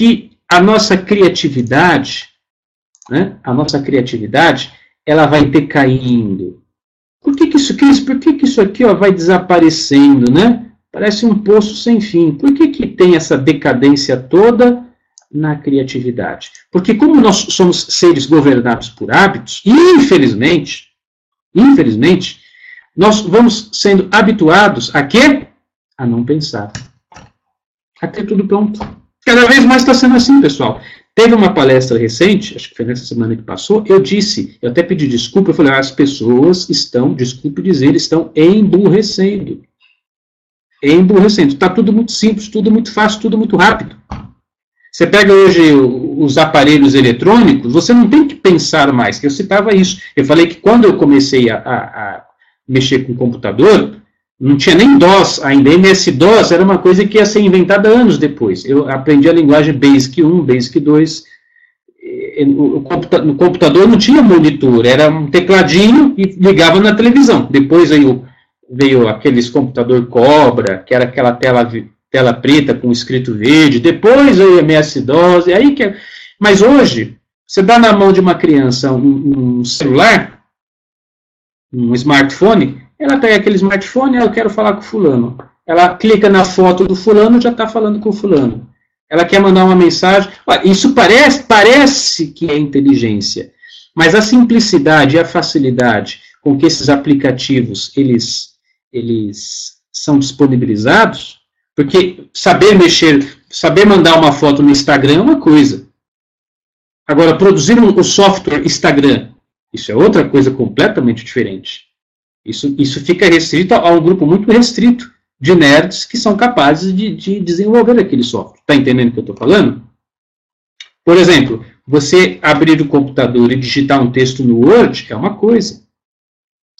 que a nossa criatividade, né, a nossa criatividade, ela vai decaindo. Por que, que isso, Cris, por que, que isso aqui ó, vai desaparecendo, né? Parece um poço sem fim. Por que, que tem essa decadência toda na criatividade? Porque como nós somos seres governados por hábitos, infelizmente, infelizmente, nós vamos sendo habituados a quê? A não pensar. A ter tudo pronto. Cada vez mais está sendo assim, pessoal. Teve uma palestra recente, acho que foi nessa semana que passou, eu disse, eu até pedi desculpa, eu falei, ah, as pessoas estão, desculpe dizer, estão emburrecendo. Emburrecendo. Está tudo muito simples, tudo muito fácil, tudo muito rápido. Você pega hoje os aparelhos eletrônicos, você não tem que pensar mais. Eu citava isso. Eu falei que quando eu comecei a, a, a mexer com o computador, não tinha nem DOS ainda. MS-DOS era uma coisa que ia ser inventada anos depois. Eu aprendi a linguagem BASIC 1, BASIC 2. No computador não tinha monitor, era um tecladinho e ligava na televisão. Depois veio, veio aqueles computador Cobra, que era aquela tela, tela preta com escrito verde. Depois veio MS-DOS. Aí que, é, mas hoje, você dá na mão de uma criança um, um celular, um smartphone, ela pega aquele smartphone, ah, eu quero falar com fulano. Ela clica na foto do fulano, já está falando com fulano. Ela quer mandar uma mensagem. Isso parece, parece que é inteligência, mas a simplicidade e a facilidade com que esses aplicativos eles, eles são disponibilizados, porque saber mexer, saber mandar uma foto no Instagram é uma coisa. Agora, produzir um, um software Instagram isso é outra coisa completamente diferente. Isso, isso fica restrito a um grupo muito restrito de nerds que são capazes de, de desenvolver aquele software. Está entendendo o que eu estou falando? Por exemplo, você abrir o computador e digitar um texto no Word é uma coisa.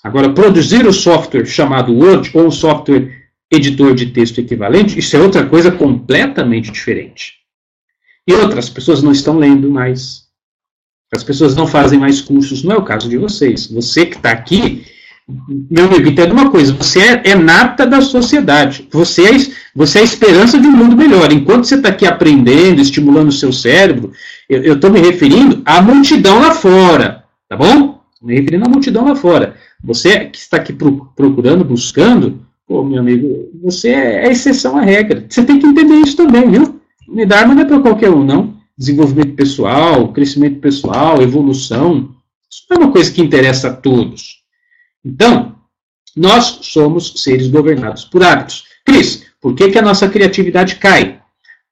Agora, produzir o software chamado Word ou um software editor de texto equivalente, isso é outra coisa completamente diferente. E outras pessoas não estão lendo mais. As pessoas não fazem mais cursos, não é o caso de vocês. Você que está aqui, meu amigo, entenda uma coisa: você é, é nata da sociedade. Você é, você é a esperança de um mundo melhor. Enquanto você está aqui aprendendo, estimulando o seu cérebro, eu estou me referindo à multidão lá fora, tá bom? Me referindo à multidão lá fora. Você que está aqui procurando, buscando, pô, meu amigo, você é, é exceção à regra. Você tem que entender isso também, viu? Dharma não é para qualquer um, não desenvolvimento pessoal, crescimento pessoal, evolução. Isso não é uma coisa que interessa a todos. Então, nós somos seres governados por hábitos. Cris, por que, que a nossa criatividade cai?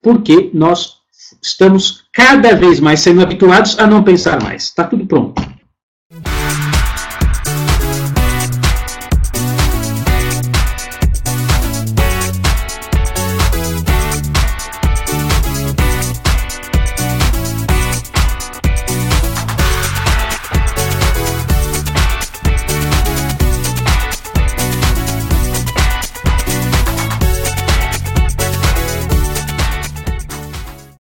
Porque nós estamos cada vez mais sendo habituados a não pensar mais. Está tudo pronto.